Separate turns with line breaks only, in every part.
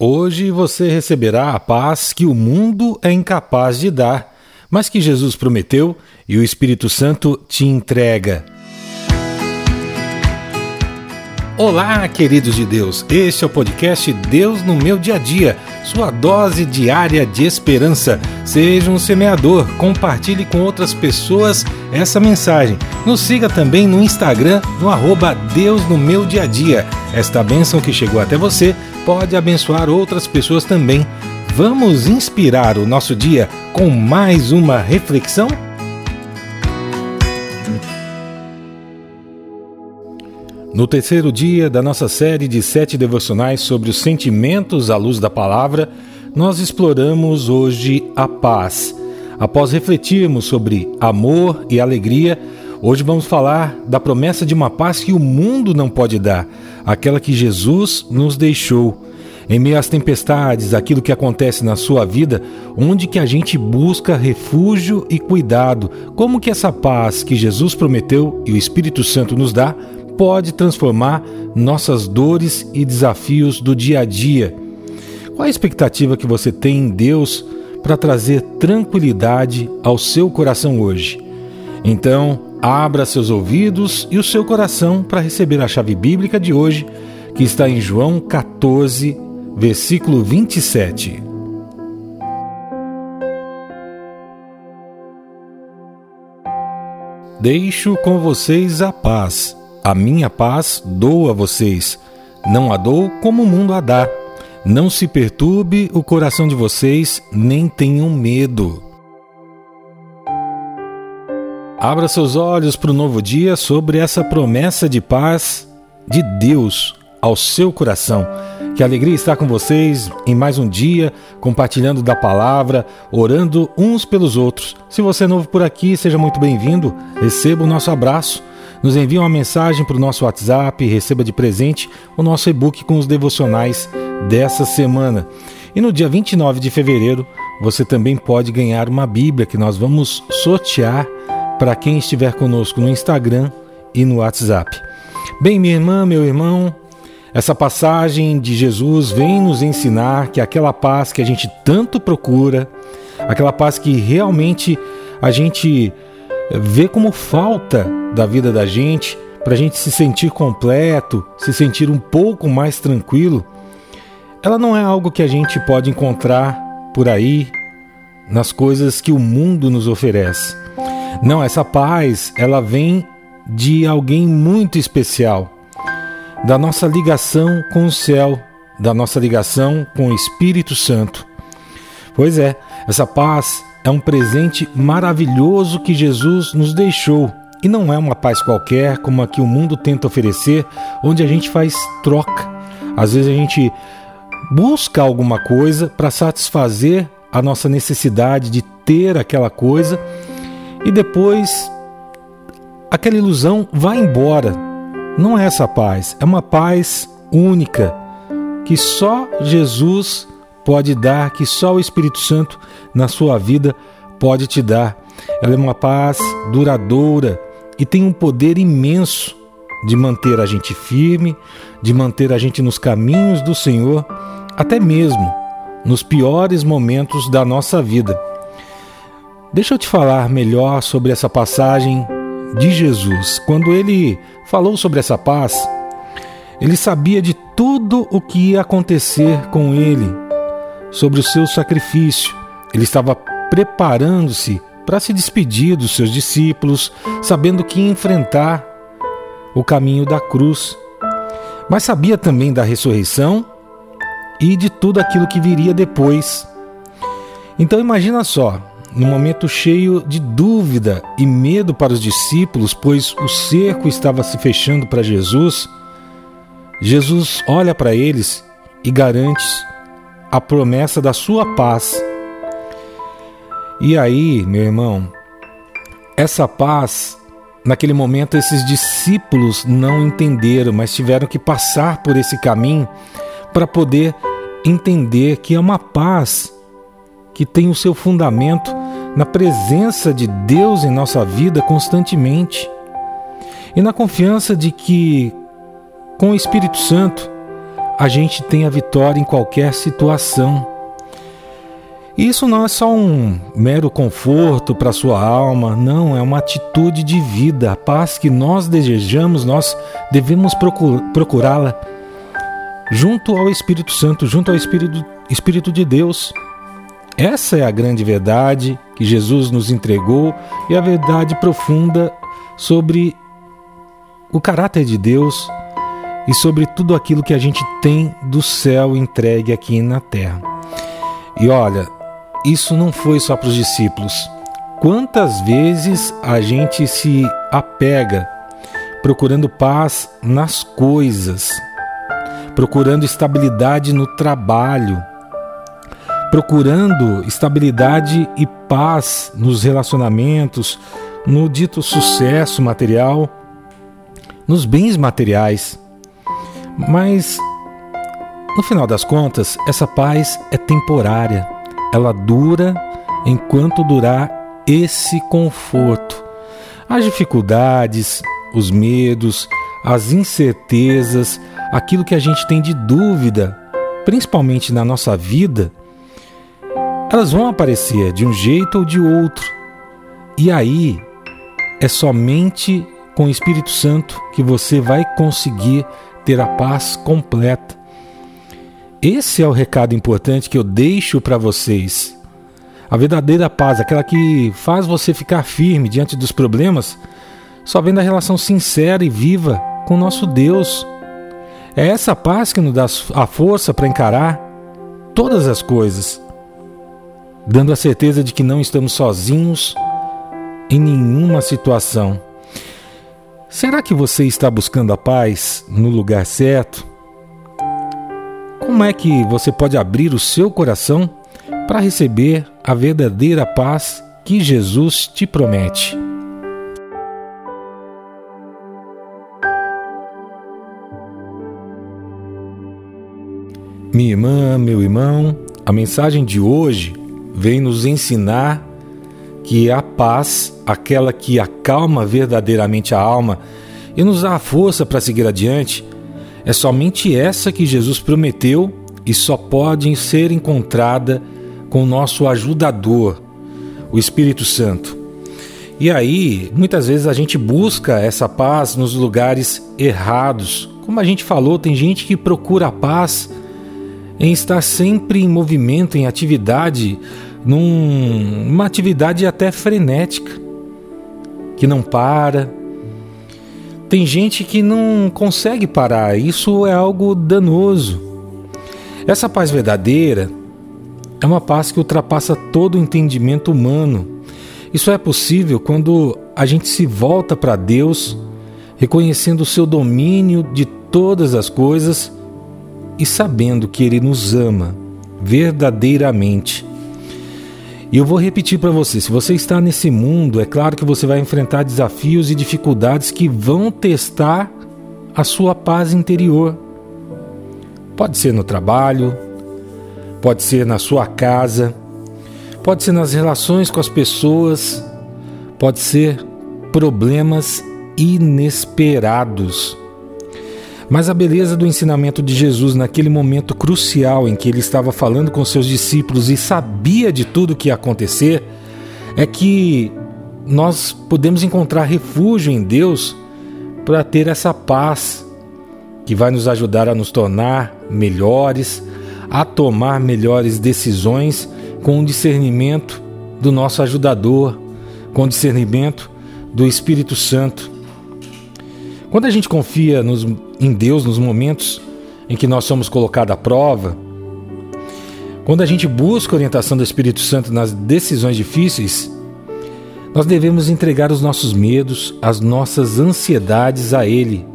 Hoje você receberá a paz que o mundo é incapaz de dar, mas que Jesus prometeu e o Espírito Santo te entrega. Olá, queridos de Deus. Este é o podcast Deus no meu dia a dia, sua dose diária de esperança. Seja um semeador, compartilhe com outras pessoas essa mensagem. Nos siga também no Instagram, no arroba Deus no meu dia a dia. Esta bênção que chegou até você pode abençoar outras pessoas também. Vamos inspirar o nosso dia com mais uma reflexão? No terceiro dia da nossa série de sete devocionais sobre os sentimentos à luz da palavra, nós exploramos hoje a paz. Após refletirmos sobre amor e alegria, hoje vamos falar da promessa de uma paz que o mundo não pode dar, aquela que Jesus nos deixou. Em meio às tempestades, aquilo que acontece na sua vida, onde que a gente busca refúgio e cuidado, como que essa paz que Jesus prometeu e o Espírito Santo nos dá pode transformar nossas dores e desafios do dia a dia. Qual a expectativa que você tem em Deus para trazer tranquilidade ao seu coração hoje? Então, abra seus ouvidos e o seu coração para receber a chave bíblica de hoje, que está em João 14, versículo 27. Deixo com vocês a paz a minha paz dou a vocês, não a dou como o mundo a dá. Não se perturbe o coração de vocês, nem tenham medo. Abra seus olhos para o novo dia sobre essa promessa de paz de Deus ao seu coração. Que alegria estar com vocês em mais um dia, compartilhando da palavra, orando uns pelos outros. Se você é novo por aqui, seja muito bem-vindo. Receba o nosso abraço nos envie uma mensagem para o nosso WhatsApp e receba de presente o nosso e-book com os devocionais dessa semana. E no dia 29 de fevereiro, você também pode ganhar uma Bíblia que nós vamos sortear para quem estiver conosco no Instagram e no WhatsApp. Bem, minha irmã, meu irmão, essa passagem de Jesus vem nos ensinar que aquela paz que a gente tanto procura, aquela paz que realmente a gente vê como falta da vida da gente, para a gente se sentir completo, se sentir um pouco mais tranquilo, ela não é algo que a gente pode encontrar por aí nas coisas que o mundo nos oferece. Não, essa paz, ela vem de alguém muito especial, da nossa ligação com o céu, da nossa ligação com o Espírito Santo. Pois é, essa paz é um presente maravilhoso que Jesus nos deixou. E não é uma paz qualquer como a que o mundo tenta oferecer, onde a gente faz troca. Às vezes a gente busca alguma coisa para satisfazer a nossa necessidade de ter aquela coisa e depois aquela ilusão vai embora. Não é essa paz, é uma paz única que só Jesus pode dar, que só o Espírito Santo na sua vida pode te dar. Ela é uma paz duradoura e tem um poder imenso de manter a gente firme, de manter a gente nos caminhos do Senhor, até mesmo nos piores momentos da nossa vida. Deixa eu te falar melhor sobre essa passagem de Jesus. Quando ele falou sobre essa paz, ele sabia de tudo o que ia acontecer com ele sobre o seu sacrifício. Ele estava preparando-se para se despedir dos seus discípulos, sabendo que ia enfrentar o caminho da cruz. Mas sabia também da ressurreição e de tudo aquilo que viria depois. Então imagina só, num momento cheio de dúvida e medo para os discípulos, pois o cerco estava se fechando para Jesus, Jesus olha para eles e garante a promessa da sua paz. E aí, meu irmão, essa paz, naquele momento esses discípulos não entenderam, mas tiveram que passar por esse caminho para poder entender que é uma paz que tem o seu fundamento na presença de Deus em nossa vida constantemente e na confiança de que com o Espírito Santo a gente tem a vitória em qualquer situação. Isso não é só um mero conforto para sua alma, não, é uma atitude de vida. A paz que nós desejamos, nós devemos procurá-la junto ao Espírito Santo, junto ao Espírito, Espírito de Deus. Essa é a grande verdade que Jesus nos entregou e a verdade profunda sobre o caráter de Deus e sobre tudo aquilo que a gente tem do céu entregue aqui na terra. E olha, isso não foi só para os discípulos. Quantas vezes a gente se apega procurando paz nas coisas, procurando estabilidade no trabalho, procurando estabilidade e paz nos relacionamentos, no dito sucesso material, nos bens materiais. Mas, no final das contas, essa paz é temporária ela dura enquanto durar esse conforto. As dificuldades, os medos, as incertezas, aquilo que a gente tem de dúvida, principalmente na nossa vida, elas vão aparecer de um jeito ou de outro. E aí é somente com o Espírito Santo que você vai conseguir ter a paz completa. Esse é o recado importante que eu deixo para vocês. A verdadeira paz, aquela que faz você ficar firme diante dos problemas, só vem da relação sincera e viva com nosso Deus. É essa paz que nos dá a força para encarar todas as coisas, dando a certeza de que não estamos sozinhos em nenhuma situação. Será que você está buscando a paz no lugar certo? Como é que você pode abrir o seu coração para receber a verdadeira paz que Jesus te promete? Minha irmã, meu irmão, a mensagem de hoje vem nos ensinar que a paz, aquela que acalma verdadeiramente a alma e nos dá a força para seguir adiante, é somente essa que Jesus prometeu e só pode ser encontrada com o nosso ajudador, o Espírito Santo. E aí, muitas vezes a gente busca essa paz nos lugares errados. Como a gente falou, tem gente que procura a paz em estar sempre em movimento, em atividade, numa atividade até frenética, que não para, tem gente que não consegue parar, isso é algo danoso. Essa paz verdadeira é uma paz que ultrapassa todo o entendimento humano. Isso é possível quando a gente se volta para Deus, reconhecendo o seu domínio de todas as coisas e sabendo que Ele nos ama verdadeiramente e eu vou repetir para você: se você está nesse mundo, é claro que você vai enfrentar desafios e dificuldades que vão testar a sua paz interior. Pode ser no trabalho, pode ser na sua casa, pode ser nas relações com as pessoas, pode ser problemas inesperados. Mas a beleza do ensinamento de Jesus naquele momento crucial em que ele estava falando com seus discípulos e sabia de tudo o que ia acontecer é que nós podemos encontrar refúgio em Deus para ter essa paz que vai nos ajudar a nos tornar melhores, a tomar melhores decisões com o discernimento do nosso ajudador, com o discernimento do Espírito Santo. Quando a gente confia nos, em Deus nos momentos em que nós somos colocados à prova, quando a gente busca a orientação do Espírito Santo nas decisões difíceis, nós devemos entregar os nossos medos, as nossas ansiedades a Ele.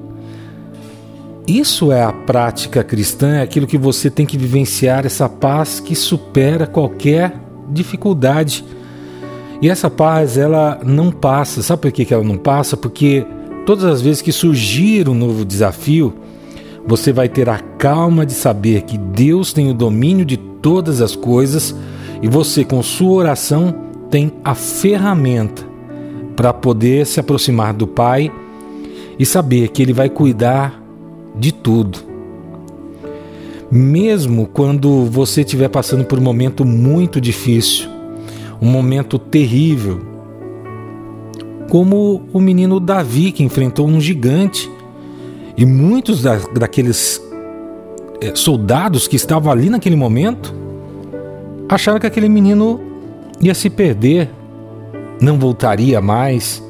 Isso é a prática cristã, é aquilo que você tem que vivenciar, essa paz que supera qualquer dificuldade. E essa paz, ela não passa. Sabe por que ela não passa? Porque Todas as vezes que surgir um novo desafio, você vai ter a calma de saber que Deus tem o domínio de todas as coisas e você, com sua oração, tem a ferramenta para poder se aproximar do Pai e saber que Ele vai cuidar de tudo. Mesmo quando você estiver passando por um momento muito difícil, um momento terrível, como o menino Davi que enfrentou um gigante e muitos da, daqueles é, soldados que estavam ali naquele momento acharam que aquele menino ia se perder, não voltaria mais.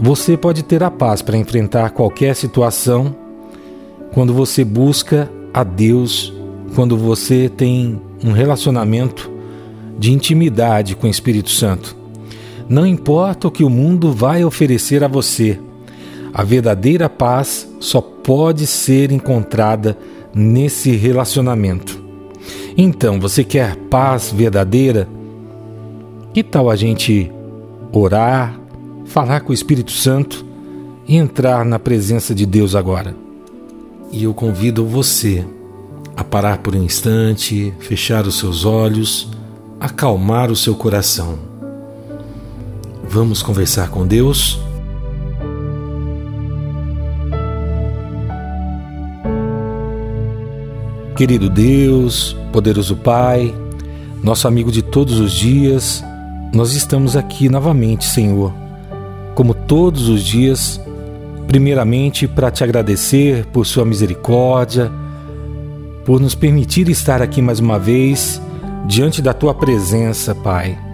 Você pode ter a paz para enfrentar qualquer situação quando você busca a Deus, quando você tem um relacionamento de intimidade com o Espírito Santo. Não importa o que o mundo vai oferecer a você, a verdadeira paz só pode ser encontrada nesse relacionamento. Então, você quer paz verdadeira? Que tal a gente orar, falar com o Espírito Santo e entrar na presença de Deus agora? E eu convido você a parar por um instante, fechar os seus olhos, acalmar o seu coração. Vamos conversar com Deus? Querido Deus, poderoso Pai, nosso amigo de todos os dias, nós estamos aqui novamente, Senhor, como todos os dias, primeiramente para te agradecer por Sua misericórdia, por nos permitir estar aqui mais uma vez diante da Tua presença, Pai.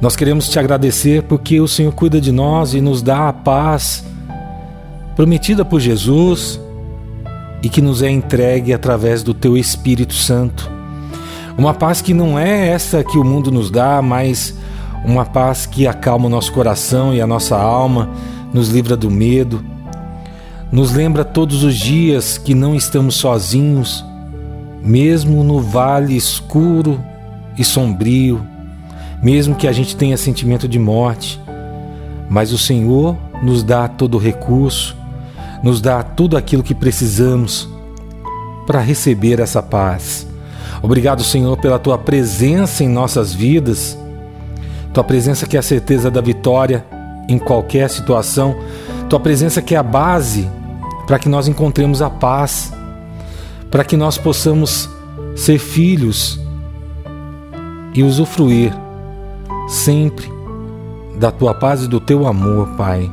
Nós queremos te agradecer porque o Senhor cuida de nós e nos dá a paz prometida por Jesus e que nos é entregue através do Teu Espírito Santo. Uma paz que não é essa que o mundo nos dá, mas uma paz que acalma o nosso coração e a nossa alma, nos livra do medo, nos lembra todos os dias que não estamos sozinhos, mesmo no vale escuro e sombrio, mesmo que a gente tenha sentimento de morte, mas o Senhor nos dá todo o recurso, nos dá tudo aquilo que precisamos para receber essa paz. Obrigado, Senhor, pela tua presença em nossas vidas, tua presença que é a certeza da vitória em qualquer situação, tua presença que é a base para que nós encontremos a paz, para que nós possamos ser filhos e usufruir sempre da tua paz e do teu amor, Pai.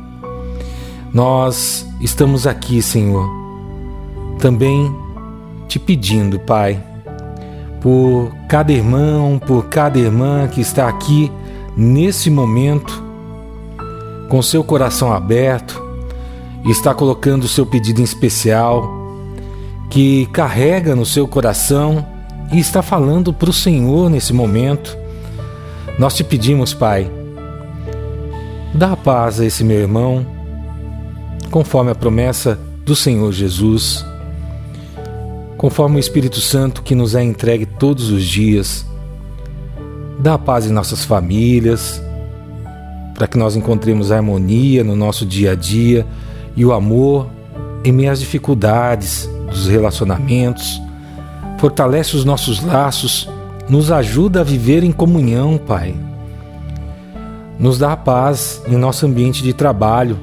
Nós estamos aqui, Senhor, também te pedindo, Pai, por cada irmão, por cada irmã que está aqui nesse momento, com seu coração aberto, está colocando o seu pedido em especial, que carrega no seu coração e está falando para o Senhor nesse momento. Nós te pedimos, Pai, dá paz a esse meu irmão conforme a promessa do Senhor Jesus, conforme o Espírito Santo que nos é entregue todos os dias. Dá paz em nossas famílias, para que nós encontremos harmonia no nosso dia a dia e o amor em meio às dificuldades dos relacionamentos. Fortalece os nossos laços, nos ajuda a viver em comunhão, Pai. Nos dá paz em nosso ambiente de trabalho,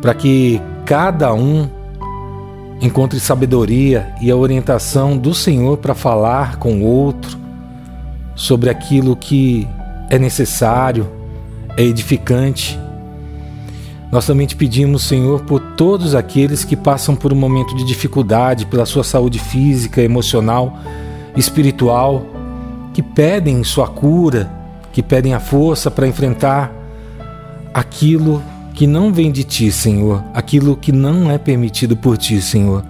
para que cada um encontre sabedoria e a orientação do Senhor para falar com o outro sobre aquilo que é necessário, é edificante. Nós também te pedimos, Senhor, por todos aqueles que passam por um momento de dificuldade pela sua saúde física, emocional, espiritual, que pedem sua cura, que pedem a força para enfrentar aquilo que não vem de ti, Senhor, aquilo que não é permitido por ti, Senhor.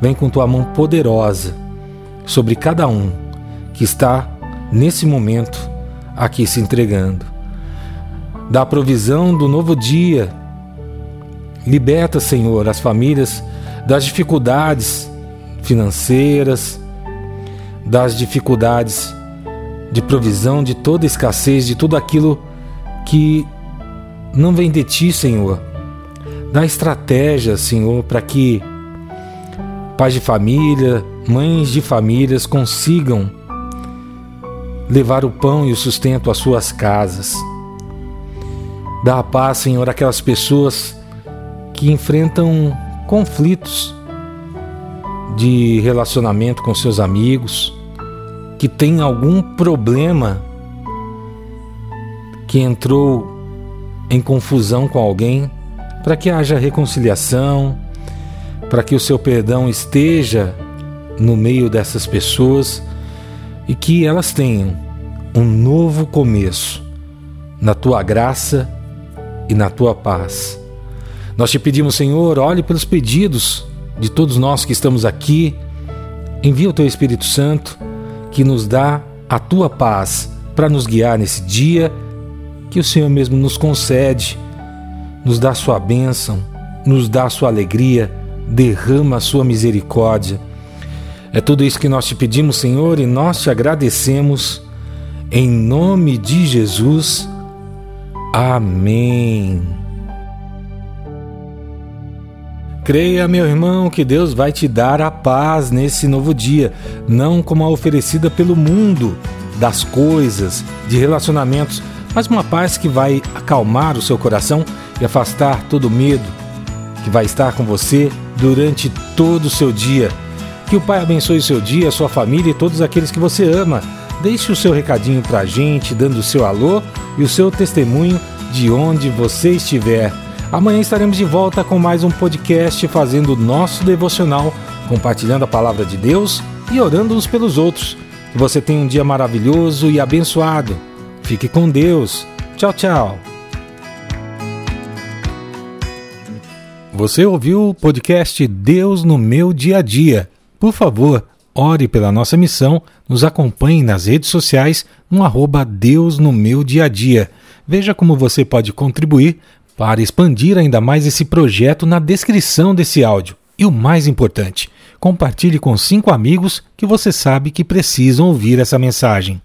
Vem com tua mão poderosa sobre cada um que está nesse momento aqui se entregando. Dá a provisão do novo dia. Liberta, Senhor, as famílias das dificuldades financeiras, das dificuldades de provisão, de toda escassez, de tudo aquilo que não vem de ti, Senhor. Dá estratégia, Senhor, para que pais de família, mães de famílias consigam levar o pão e o sustento às suas casas. Dá a paz, Senhor, àquelas pessoas que enfrentam conflitos de relacionamento com seus amigos, que tem algum problema que entrou em confusão com alguém, para que haja reconciliação, para que o seu perdão esteja no meio dessas pessoas e que elas tenham um novo começo na tua graça e na tua paz. Nós te pedimos, Senhor, olhe pelos pedidos de todos nós que estamos aqui. Envia o teu Espírito Santo que nos dá a tua paz para nos guiar nesse dia que o Senhor mesmo nos concede, nos dá sua bênção, nos dá sua alegria, derrama a sua misericórdia. É tudo isso que nós te pedimos, Senhor, e nós te agradecemos. Em nome de Jesus. Amém. Creia, meu irmão, que Deus vai te dar a paz nesse novo dia, não como a oferecida pelo mundo, das coisas, de relacionamentos, mas uma paz que vai acalmar o seu coração e afastar todo medo, que vai estar com você durante todo o seu dia. Que o Pai abençoe o seu dia, a sua família e todos aqueles que você ama. Deixe o seu recadinho para a gente, dando o seu alô e o seu testemunho de onde você estiver. Amanhã estaremos de volta com mais um podcast fazendo o nosso devocional, compartilhando a palavra de Deus e orando uns pelos outros. Que você tenha um dia maravilhoso e abençoado. Fique com Deus. Tchau, tchau. Você ouviu o podcast Deus no meu dia a dia. Por favor, ore pela nossa missão, nos acompanhe nas redes sociais no arroba Deus no meu dia a dia. Veja como você pode contribuir para expandir ainda mais esse projeto na descrição desse áudio. E o mais importante, compartilhe com cinco amigos que você sabe que precisam ouvir essa mensagem.